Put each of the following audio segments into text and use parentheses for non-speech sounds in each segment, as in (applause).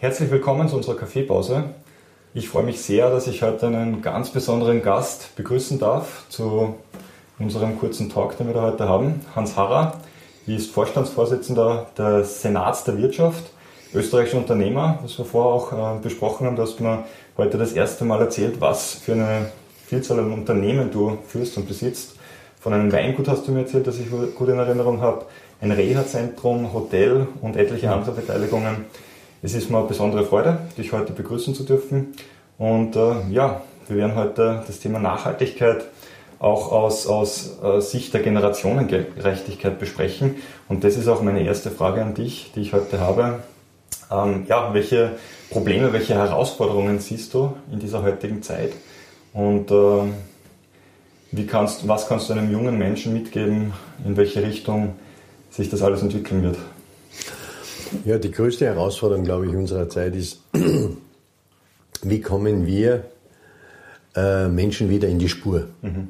Herzlich willkommen zu unserer Kaffeepause. Ich freue mich sehr, dass ich heute einen ganz besonderen Gast begrüßen darf zu unserem kurzen Talk, den wir da heute haben. Hans Harrer ist Vorstandsvorsitzender des Senats der Wirtschaft, österreichischer Unternehmer, was wir vorher auch äh, besprochen haben. Du hast mir heute das erste Mal erzählt, was für eine Vielzahl an Unternehmen du führst und besitzt. Von einem Weingut hast du mir erzählt, das ich gut in Erinnerung habe, ein Reha-Zentrum, Hotel und etliche andere Beteiligungen. Es ist mir eine besondere Freude, dich heute begrüßen zu dürfen. Und äh, ja, wir werden heute das Thema Nachhaltigkeit auch aus, aus äh, Sicht der Generationengerechtigkeit besprechen. Und das ist auch meine erste Frage an dich, die ich heute habe. Ähm, ja, welche Probleme, welche Herausforderungen siehst du in dieser heutigen Zeit? Und äh, wie kannst, was kannst du einem jungen Menschen mitgeben, in welche Richtung sich das alles entwickeln wird? Ja, die größte Herausforderung, glaube ich, unserer Zeit ist, (clears throat) wie kommen wir äh, Menschen wieder in die Spur? Mhm.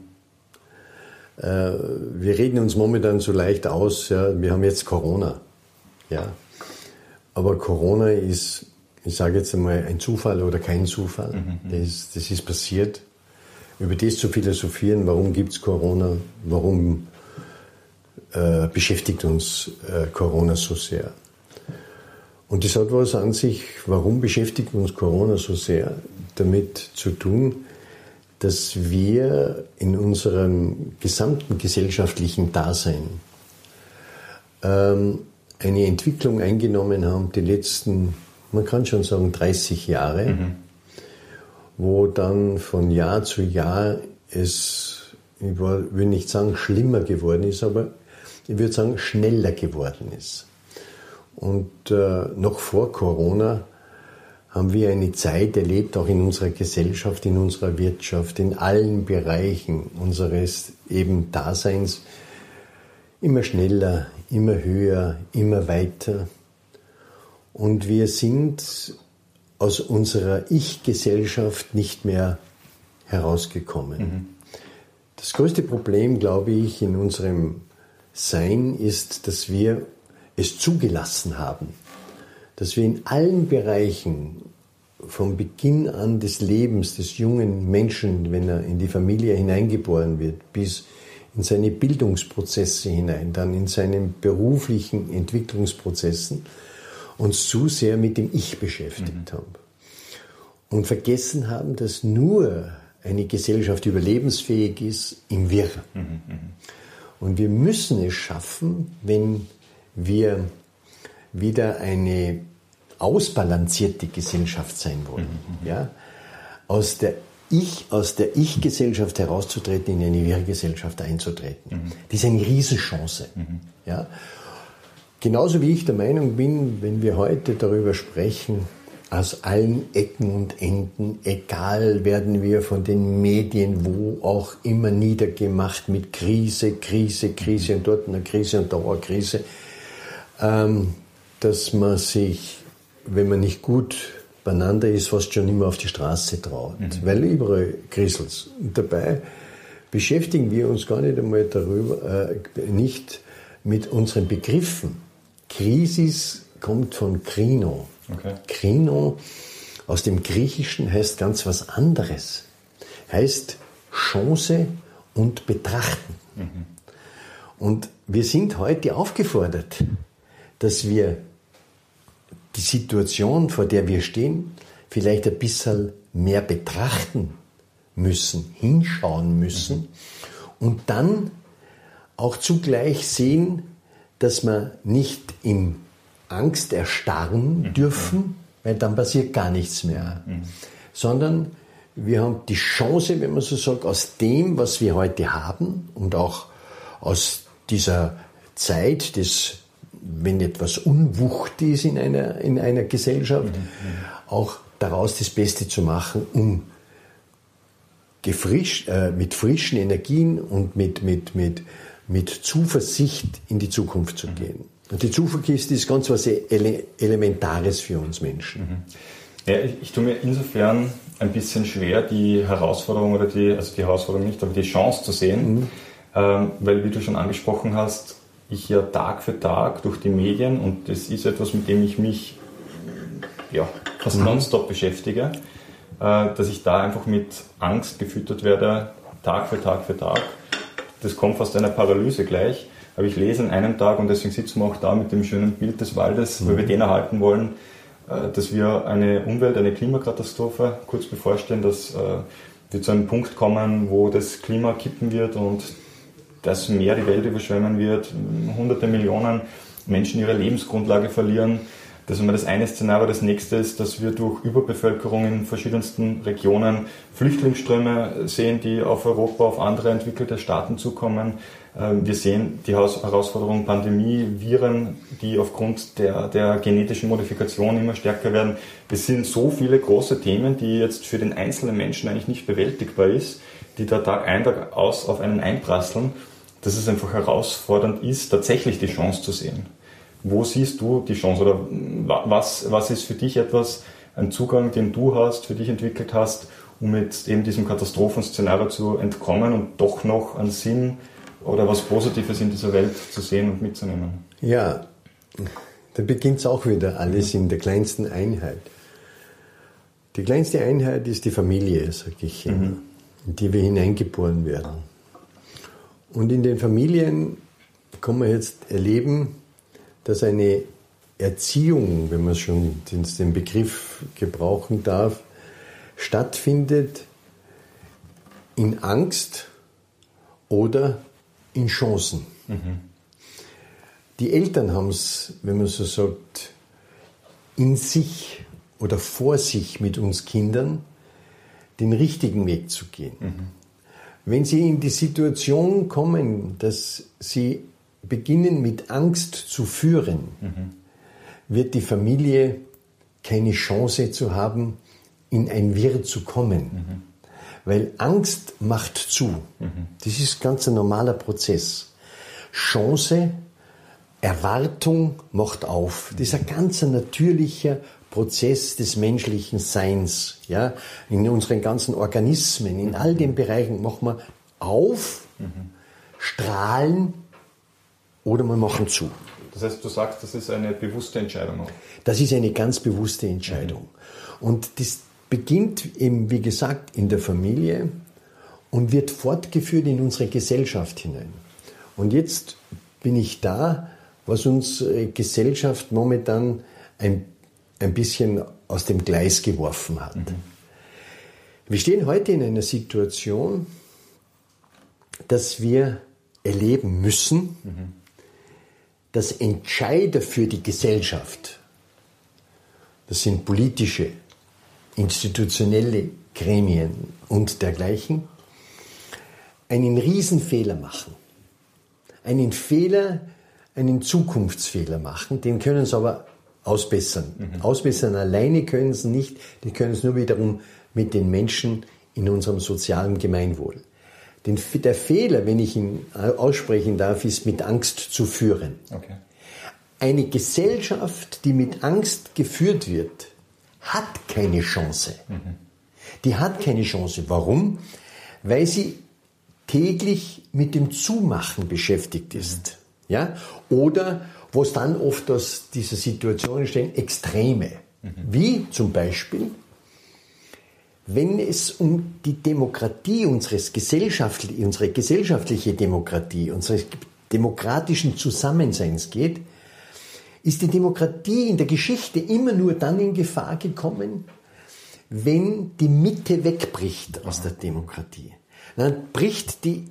Äh, wir reden uns momentan so leicht aus, ja, wir haben jetzt Corona. Ja. Aber Corona ist, ich sage jetzt einmal, ein Zufall oder kein Zufall. Mhm. Das, das ist passiert. Über das zu philosophieren, warum gibt es Corona, warum äh, beschäftigt uns äh, Corona so sehr. Und das hat was an sich, warum beschäftigt uns Corona so sehr, damit zu tun, dass wir in unserem gesamten gesellschaftlichen Dasein ähm, eine Entwicklung eingenommen haben, die letzten, man kann schon sagen, 30 Jahre, mhm. wo dann von Jahr zu Jahr es, ich will nicht sagen schlimmer geworden ist, aber ich würde sagen schneller geworden ist. Und äh, noch vor Corona haben wir eine Zeit erlebt, auch in unserer Gesellschaft, in unserer Wirtschaft, in allen Bereichen unseres eben Daseins, immer schneller, immer höher, immer weiter. Und wir sind aus unserer Ich-Gesellschaft nicht mehr herausgekommen. Mhm. Das größte Problem, glaube ich, in unserem Sein ist, dass wir es zugelassen haben, dass wir in allen Bereichen vom Beginn an des Lebens des jungen Menschen, wenn er in die Familie hineingeboren wird, bis in seine Bildungsprozesse hinein, dann in seinen beruflichen Entwicklungsprozessen, uns zu sehr mit dem Ich beschäftigt mhm. haben. Und vergessen haben, dass nur eine Gesellschaft überlebensfähig ist im Wir. Mhm. mhm. Und wir müssen es schaffen, wenn wir wieder eine ausbalancierte Gesellschaft sein wollen. Mhm. Ja? Aus der ich, aus der Ich-Gesellschaft herauszutreten, in eine Wir-Gesellschaft einzutreten. Mhm. Das ist eine Riesenchance. Mhm. Ja? Genauso wie ich der Meinung bin, wenn wir heute darüber sprechen, aus allen Ecken und Enden, egal werden wir von den Medien, wo auch immer niedergemacht mit Krise, Krise, Krise und dort eine Krise und Dauerkrise. Krise ähm, dass man sich, wenn man nicht gut beieinander ist, fast schon immer auf die Straße traut, mhm. weil überall kriselt's. Dabei beschäftigen wir uns gar nicht einmal darüber, äh, nicht mit unseren Begriffen. Krisis kommt von Krino. Okay. Krino aus dem Griechischen heißt ganz was anderes. Heißt Chance und Betrachten. Mhm. Und wir sind heute aufgefordert, dass wir die Situation, vor der wir stehen, vielleicht ein bisschen mehr betrachten müssen, hinschauen müssen und dann auch zugleich sehen, dass wir nicht in Angst erstarren dürfen, weil dann passiert gar nichts mehr, sondern wir haben die Chance, wenn man so sagt, aus dem, was wir heute haben und auch aus dieser Zeit des wenn etwas Unwucht ist in einer, in einer Gesellschaft, mhm, mhm. auch daraus das Beste zu machen, um gefrischt, äh, mit frischen Energien und mit, mit, mit, mit Zuversicht in die Zukunft zu mhm. gehen. Und die Zuversicht ist ganz was Ele Elementares für uns Menschen. Mhm. Ja, ich, ich tue mir insofern ein bisschen schwer, die Herausforderung oder die, also die Herausforderung nicht, aber die Chance zu sehen, mhm. ähm, weil, wie du schon angesprochen hast, ich ja Tag für Tag durch die Medien und das ist etwas, mit dem ich mich ja, fast mhm. nonstop beschäftige, äh, dass ich da einfach mit Angst gefüttert werde, Tag für Tag für Tag. Das kommt fast einer Paralyse gleich. Aber ich lese an einem Tag, und deswegen sitzen wir auch da mit dem schönen Bild des Waldes, mhm. weil wir den erhalten wollen, äh, dass wir eine Umwelt, eine Klimakatastrophe kurz bevorstehen, dass äh, wir zu einem Punkt kommen, wo das Klima kippen wird und das Meer die Welt überschwemmen wird, hunderte Millionen Menschen ihre Lebensgrundlage verlieren. Das ist immer das eine Szenario. Das nächste ist, dass wir durch Überbevölkerung in verschiedensten Regionen Flüchtlingsströme sehen, die auf Europa, auf andere entwickelte Staaten zukommen. Ähm, wir sehen die Herausforderung Pandemie, Viren, die aufgrund der, der genetischen Modifikation immer stärker werden. Es sind so viele große Themen, die jetzt für den einzelnen Menschen eigentlich nicht bewältigbar ist, die da Tag ein, Tag aus auf einen einprasseln, dass es einfach herausfordernd ist, tatsächlich die Chance zu sehen. Wo siehst du die Chance oder was, was ist für dich etwas, ein Zugang, den du hast, für dich entwickelt hast, um jetzt eben diesem Katastrophenszenario zu entkommen und doch noch einen Sinn oder was Positives in dieser Welt zu sehen und mitzunehmen? Ja, da beginnt es auch wieder alles in der kleinsten Einheit. Die kleinste Einheit ist die Familie, sage ich, mhm. In die wir hineingeboren werden. Und in den Familien kann man jetzt erleben, dass eine Erziehung, wenn man schon den Begriff gebrauchen darf, stattfindet in Angst oder in Chancen. Mhm. Die Eltern haben es, wenn man so sagt, in sich oder vor sich mit uns Kindern, den richtigen Weg zu gehen. Mhm. Wenn sie in die Situation kommen, dass sie beginnen mit Angst zu führen, mhm. wird die Familie keine Chance zu haben, in ein Wirr zu kommen. Mhm. Weil Angst macht zu. Mhm. Das ist ganz ein normaler Prozess. Chance, Erwartung macht auf. Das ist ein ganz natürlicher Prozess des menschlichen Seins. Ja? In unseren ganzen Organismen, in all den Bereichen machen wir auf, mhm. strahlen, oder wir machen zu. Das heißt, du sagst, das ist eine bewusste Entscheidung. Auch. Das ist eine ganz bewusste Entscheidung. Mhm. Und das beginnt eben, wie gesagt, in der Familie und wird fortgeführt in unsere Gesellschaft hinein. Und jetzt bin ich da, was unsere Gesellschaft momentan ein, ein bisschen aus dem Gleis geworfen hat. Mhm. Wir stehen heute in einer Situation, dass wir erleben müssen, mhm dass Entscheider für die Gesellschaft, das sind politische, institutionelle Gremien und dergleichen, einen Riesenfehler machen. Einen Fehler, einen Zukunftsfehler machen, den können sie aber ausbessern. Mhm. Ausbessern alleine können sie nicht, die können es nur wiederum mit den Menschen in unserem sozialen Gemeinwohl. Den, der Fehler, wenn ich ihn aussprechen darf, ist mit Angst zu führen. Okay. Eine Gesellschaft, die mit Angst geführt wird, hat keine Chance. Mhm. Die hat keine Chance. Warum? Weil sie täglich mit dem Zumachen beschäftigt ist. Mhm. Ja? Oder, was dann oft aus dieser Situation entstehen, Extreme. Mhm. Wie zum Beispiel wenn es um die Demokratie unseres gesellschaftlichen, unsere gesellschaftliche Demokratie, unseres demokratischen Zusammenseins geht, ist die Demokratie in der Geschichte immer nur dann in Gefahr gekommen, wenn die Mitte wegbricht aus der Demokratie. Dann bricht die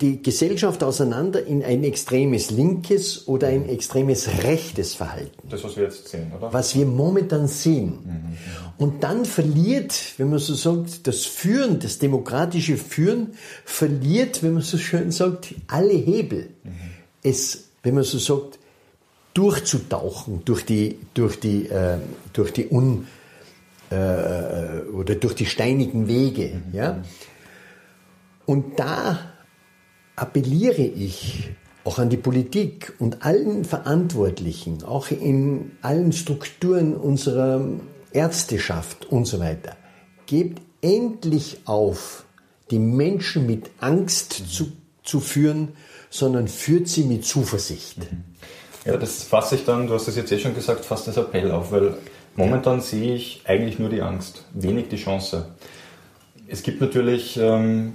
die Gesellschaft auseinander in ein extremes linkes oder ein extremes rechtes Verhalten. Das, was wir jetzt sehen, oder? Was wir momentan sehen. Mhm. Und dann verliert, wenn man so sagt, das Führen, das demokratische Führen, verliert, wenn man so schön sagt, alle Hebel. Mhm. Es, wenn man so sagt, durchzutauchen durch die, durch die, äh, durch die un, äh, oder durch die steinigen Wege, mhm. ja. Und da appelliere ich auch an die Politik und allen Verantwortlichen, auch in allen Strukturen unserer Ärzteschaft und so weiter, gebt endlich auf, die Menschen mit Angst mhm. zu, zu führen, sondern führt sie mit Zuversicht. Ja, das fasse ich dann, du hast es jetzt eh schon gesagt, fast als Appell auf, weil Momentan sehe ich eigentlich nur die Angst, wenig die Chance. Es gibt natürlich ähm,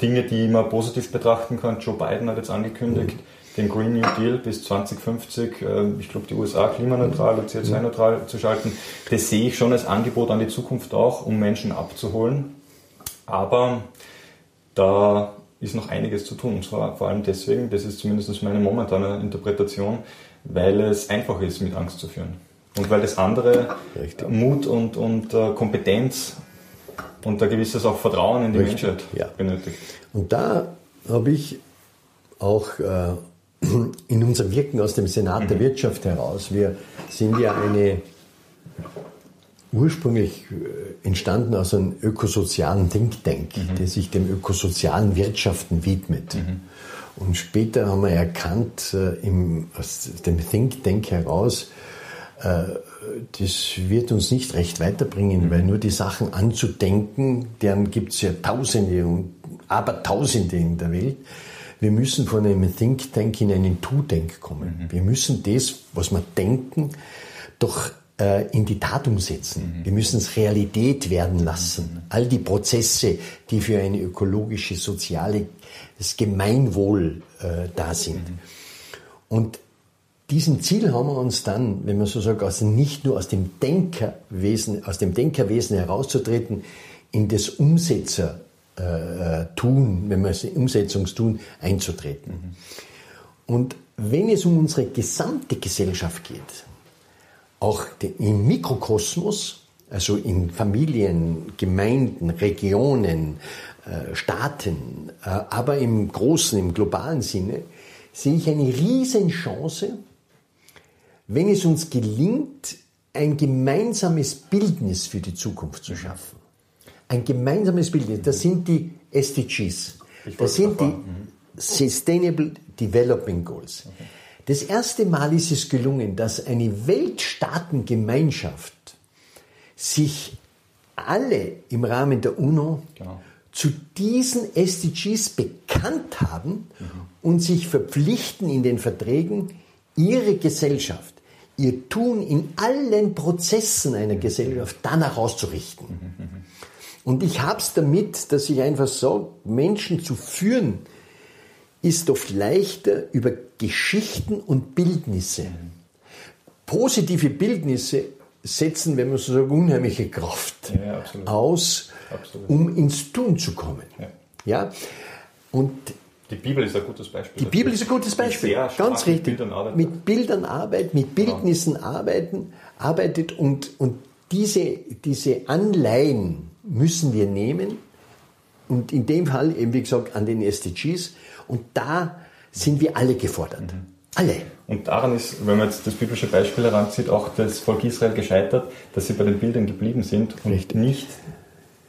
Dinge, die man positiv betrachten kann. Joe Biden hat jetzt angekündigt, den Green New Deal bis 2050, äh, ich glaube die USA klimaneutral und CO2-neutral zu schalten. Das sehe ich schon als Angebot an die Zukunft auch, um Menschen abzuholen. Aber da ist noch einiges zu tun. Und zwar vor allem deswegen, das ist zumindest meine momentane Interpretation, weil es einfach ist, mit Angst zu führen. Und weil das andere Richtig. Mut und, und uh, Kompetenz und ein gewisses auch Vertrauen in die Richtig. Menschheit ja. benötigt. Und da habe ich auch äh, (clears throat) in unserem Wirken aus dem Senat mhm. der Wirtschaft heraus, wir sind ja eine ursprünglich äh, entstanden aus einem ökosozialen Think Tank, mhm. der sich dem ökosozialen Wirtschaften widmet. Mhm. Und später haben wir erkannt, äh, im, aus dem Think Tank heraus, äh, das wird uns nicht recht weiterbringen, mhm. weil nur die Sachen anzudenken, deren gibt es ja Tausende und Abertausende in der Welt. Wir müssen von einem Think Tank in einen To-Denk kommen. Mhm. Wir müssen das, was wir denken, doch äh, in die Tat umsetzen. Mhm. Wir müssen es Realität werden lassen. Mhm. All die Prozesse, die für eine ökologische, soziale, das Gemeinwohl äh, da sind. Mhm. Und diesem Ziel haben wir uns dann, wenn man so sagt, also nicht nur aus dem Denkerwesen, aus dem Denkerwesen herauszutreten, in das Umsetzertun, äh, wenn man es Umsetzungstun einzutreten. Mhm. Und wenn es um unsere gesamte Gesellschaft geht, auch im Mikrokosmos, also in Familien, Gemeinden, Regionen, äh, Staaten, äh, aber im großen, im globalen Sinne, sehe ich eine Riesenchance, wenn es uns gelingt, ein gemeinsames Bildnis für die Zukunft zu schaffen. Ein gemeinsames Bildnis, das sind die SDGs. Das sind die Sustainable Development Goals. Das erste Mal ist es gelungen, dass eine Weltstaatengemeinschaft sich alle im Rahmen der UNO genau. zu diesen SDGs bekannt haben mhm. und sich verpflichten in den Verträgen, ihre Gesellschaft, ihr Tun in allen Prozessen einer Gesellschaft danach auszurichten. Mhm. mhm. Und ich habe es damit, dass ich einfach sage, Menschen zu führen, ist oft leichter über Geschichten und Bildnisse. Positive Bildnisse setzen, wenn man so sagt, unheimliche Kraft ja, aus, absolut. um ins Tun zu kommen. Ja. ja? Und die Bibel ist ein gutes Beispiel. Die Bibel ist ein gutes Beispiel. Ganz richtig. Mit Bildern arbeitet. Mit Bildern arbeitet, mit Bildnissen ja. arbeiten, arbeitet und, und diese, diese Anleihen müssen wir nehmen und in dem Fall eben, wie gesagt, an den SDGs und da sind wir alle gefordert. Mhm. Alle. Und daran ist, wenn man jetzt das biblische Beispiel heranzieht, auch das Volk Israel gescheitert, dass sie bei den Bildern geblieben sind und Richtig. nicht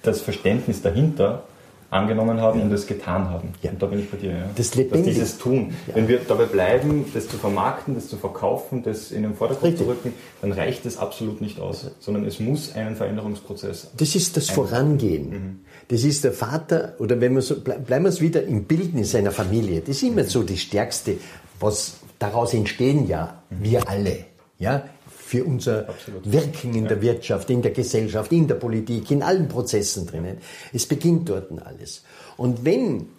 das Verständnis dahinter angenommen haben ja. und es getan haben. Ja. Und da bin ich bei dir. Ja. Das Lebendige. dieses Tun. Ja. Wenn wir dabei bleiben, das zu vermarkten, das zu verkaufen, das in den Vordergrund Richtig. zu rücken, dann reicht das absolut nicht aus, sondern es muss einen Veränderungsprozess. Das ist das Vorangehen. Mhm. Das ist der Vater, oder wenn wir so, bleiben wir es wieder im Bildnis einer Familie. Das ist immer mhm. so die stärkste, was daraus entstehen ja mhm. wir alle. Ja, für unser Absolut. Wirken in ja. der Wirtschaft, in der Gesellschaft, in der Politik, in allen Prozessen drinnen. Es beginnt dort alles. Und wenn,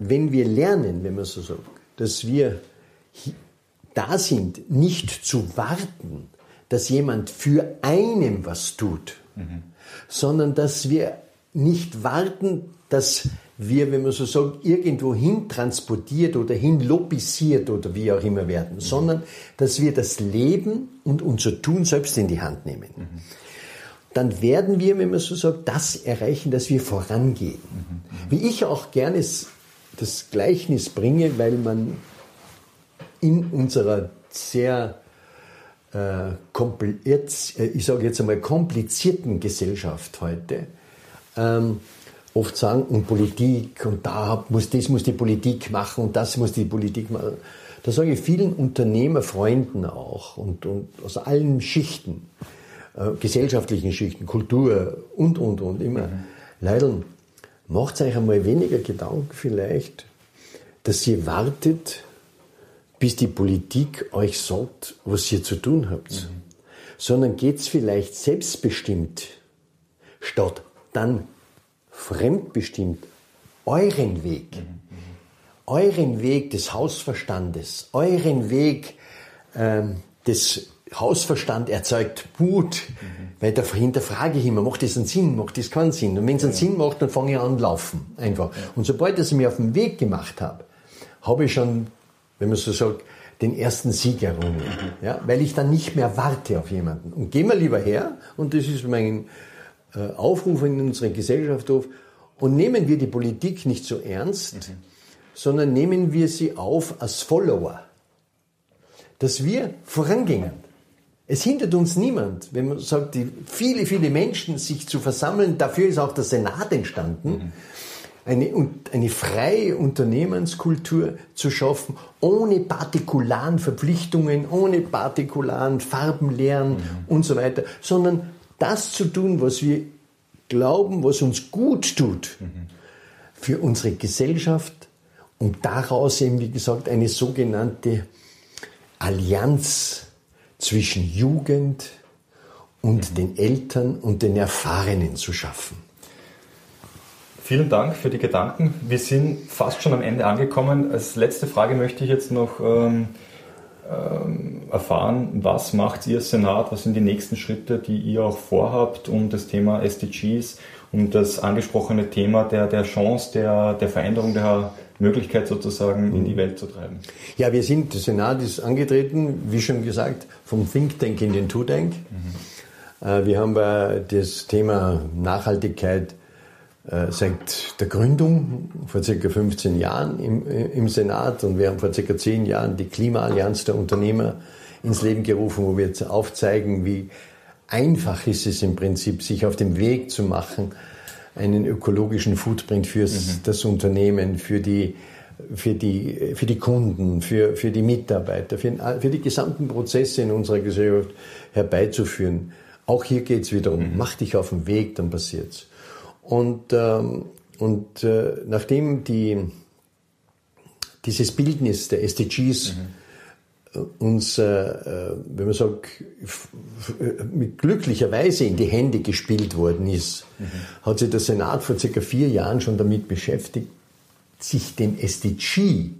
wenn wir lernen, wenn man so sagt, dass wir da sind, nicht zu warten, dass jemand für einen was tut, mhm. sondern dass wir nicht warten, dass wir, wenn man so sagt, irgendwo hin transportiert oder hin lobisiert oder wie auch immer werden, mhm. sondern dass wir das Leben und unser Tun selbst in die Hand nehmen. Mhm. Dann werden wir, wenn man so sagt, das erreichen, dass wir vorangehen. Mhm. Wie ich auch gerne das Gleichnis bringe, weil man in unserer sehr äh, äh ich sage jetzt einmal komplizierten Gesellschaft heute ähm, oft sagen, und Politik, und da muss, das muss die Politik machen, und das muss die Politik machen. Da sage ich vielen Unternehmerfreunden auch, und, und aus allen Schichten, äh, gesellschaftlichen Schichten, Kultur und, und, und, immer. Mhm. Leider, macht euch einmal weniger Gedanken vielleicht, dass ihr wartet, bis die Politik euch sagt, was ihr zu tun habt. Mhm. sondern geht's vielleicht selbstbestimmt statt dann fremdbestimmt euren Weg, euren Weg des Hausverstandes, euren Weg ähm, des Hausverstand erzeugt Mut, mhm. weil da hinterfrage ich immer, macht das einen Sinn, macht das keinen Sinn? Und wenn es einen ja. Sinn macht, dann fange ich an laufen, einfach. Ja. Und sobald ich mir auf den Weg gemacht habe, habe ich schon, wenn man so sagt, den ersten Sieg errungen, mhm. ja, weil ich dann nicht mehr warte auf jemanden. Und gehen wir lieber her, und das ist mein äh, Aufruf in unserer Gesellschaft auf, und nehmen wir die Politik nicht so ernst, mhm. sondern nehmen wir sie auf als Follower, dass wir vorangehen. Es hindert uns niemand, wenn man sagt, die viele, viele Menschen sich zu versammeln. Dafür ist auch der Senat entstanden. Mhm. Eine, eine freie Unternehmenskultur zu schaffen, ohne partikularen Verpflichtungen, ohne partikularen Farbenlehren mhm. und so weiter, sondern das zu tun, was wir glauben, was uns gut tut mhm. für unsere Gesellschaft und daraus eben, wie gesagt, eine sogenannte Allianz zwischen Jugend und den Eltern und den Erfahrenen zu schaffen. Vielen Dank für die Gedanken. Wir sind fast schon am Ende angekommen. Als letzte Frage möchte ich jetzt noch ähm, erfahren, was macht ihr Senat, was sind die nächsten Schritte, die ihr auch vorhabt, um das Thema SDGs, um das angesprochene Thema der, der Chance, der, der Veränderung, der Möglichkeit sozusagen in die Welt zu treiben. Ja, wir sind, der Senat ist angetreten, wie schon gesagt, vom Think Tank in den To Tank. Mhm. Wir haben das Thema Nachhaltigkeit äh, seit der Gründung vor circa 15 Jahren im, im Senat und wir haben vor circa 10 Jahren die Klimaallianz der Unternehmer ins Leben gerufen, wo wir jetzt aufzeigen, wie einfach ist es im Prinzip, sich auf den Weg zu machen, einen ökologischen Footprint für mhm. das Unternehmen, für die, für die, für die Kunden, für, für die Mitarbeiter, für, für die gesamten Prozesse in unserer Gesellschaft herbeizuführen. Auch hier geht es wiederum, mhm. mach dich auf den Weg, dann passiert's. Und, ähm, und äh, nachdem die, dieses Bildnis der SDGs mhm uns, äh, äh, wenn man sagt, mit glücklicherweise in die Hände gespielt worden ist, mhm. hat sich der Senat vor circa vier Jahren schon damit beschäftigt, sich den SDG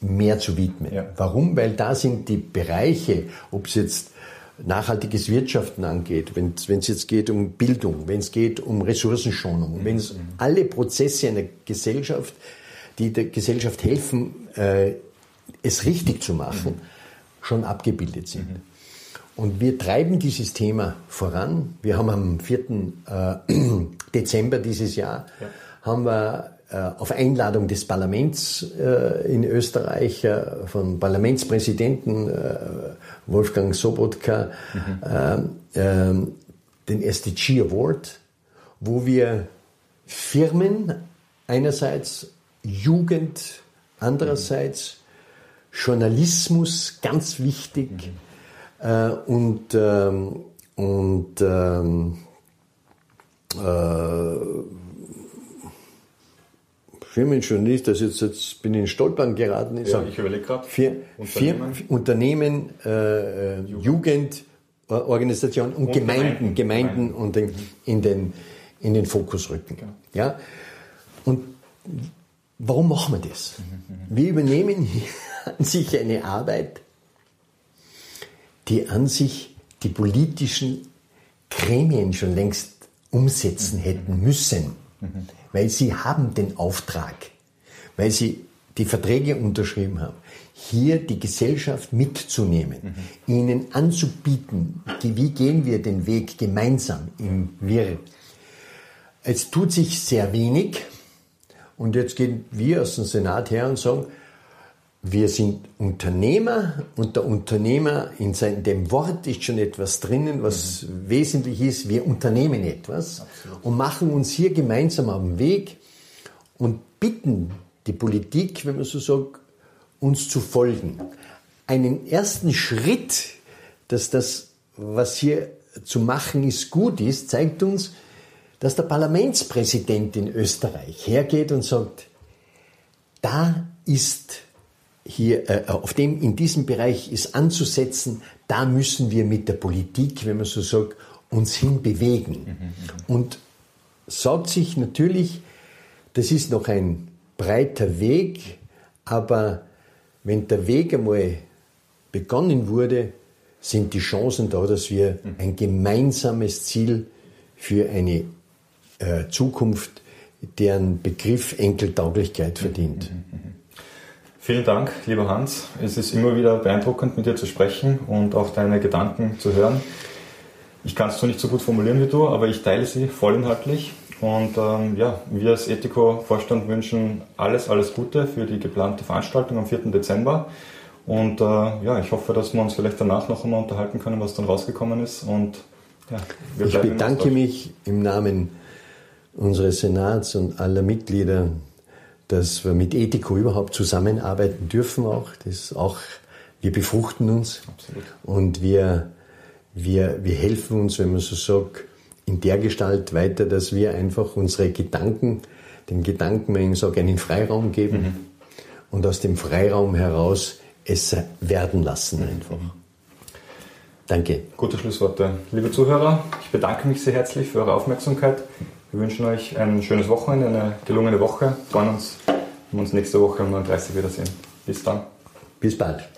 mehr zu widmen. Ja. Warum? Weil da sind die Bereiche, ob es jetzt nachhaltiges Wirtschaften angeht, wenn es jetzt geht um Bildung, wenn es geht um Ressourcenschonung, mhm. wenn es alle Prozesse einer Gesellschaft, die der Gesellschaft helfen, äh, es richtig zu machen, schon abgebildet sind. Mhm. Und wir treiben dieses Thema voran. Wir haben am 4. Äh, (clears throat) Dezember dieses Jahr ja. haben wir auf Einladung des Parlaments äh, in Österreich von Parlamentspräsidenten Wolfgang Sobotka mhm. Den SDG Award, wo wir Firmen einerseits, Jugend andererseits, Journalismus ganz wichtig mhm. äh, und, ähm, und ähm, äh, Firmenjournalist, das jetzt, jetzt bin ich in Stolpern geraten. Ja, ich überlege gerade. Unternehmen, Unternehmen äh, Jugend, Organisation und, und Gemeinden, Gemeinden, Gemeinden und den, in, den, in den Fokus rücken. Genau. Ja? Und warum machen wir das? Wir übernehmen hier (laughs) an sich eine Arbeit, die an sich die politischen Gremien schon längst umsetzen hätten müssen, weil sie haben den Auftrag, weil sie die Verträge unterschrieben haben, hier die Gesellschaft mitzunehmen, mhm. ihnen anzubieten, wie gehen wir den Weg gemeinsam im Wirr. Es tut sich sehr wenig und jetzt gehen wir aus dem Senat her und sagen, wir sind Unternehmer und der Unternehmer in seinem, dem Wort ist schon etwas drinnen, was mhm. wesentlich ist. Wir unternehmen etwas Absolut. und machen uns hier gemeinsam auf den Weg und bitten die Politik, wenn man so sagt, uns zu folgen. Einen ersten Schritt, dass das, was hier zu machen ist, gut ist, zeigt uns, dass der Parlamentspräsident in Österreich hergeht und sagt, da ist hier, äh, auf dem, in diesem Bereich ist anzusetzen, da müssen wir mit der Politik, wenn man so sagt, uns hinbewegen. Mhm. Und sagt sich natürlich, das ist noch ein breiter Weg, aber wenn der Weg einmal begonnen wurde, sind die Chancen da, dass wir mhm. ein gemeinsames Ziel für eine äh, Zukunft, deren Begriff Enkeltauglichkeit verdient. Mhm. Vielen Dank, lieber Hans. Es ist immer wieder beeindruckend, mit dir zu sprechen und auch deine Gedanken zu hören. Ich kann es zwar nicht so gut formulieren wie du, aber ich teile sie vollinhaltlich. Und ähm, ja, wir als Ethico-Vorstand wünschen alles, alles Gute für die geplante Veranstaltung am 4. Dezember. Und äh, ja, ich hoffe, dass wir uns vielleicht danach noch einmal unterhalten können, was dann rausgekommen ist. Und ja, ich bedanke mich im Namen unseres Senats und aller Mitglieder dass wir mit Ethico überhaupt zusammenarbeiten dürfen auch. Das auch wir befruchten uns Absolut. und wir, wir, wir helfen uns, wenn man so sagt, in der Gestalt weiter, dass wir einfach unsere Gedanken, den Gedanken, wenn ich sage, einen Freiraum geben mhm. und aus dem Freiraum heraus es werden lassen einfach. Mhm. Danke. Gute Schlussworte. Liebe Zuhörer, ich bedanke mich sehr herzlich für eure Aufmerksamkeit. Wir wünschen euch ein schönes Wochenende, eine gelungene Woche. Wir freuen uns, wenn wir uns nächste Woche um 9.30 Uhr wiedersehen. Bis dann. Bis bald.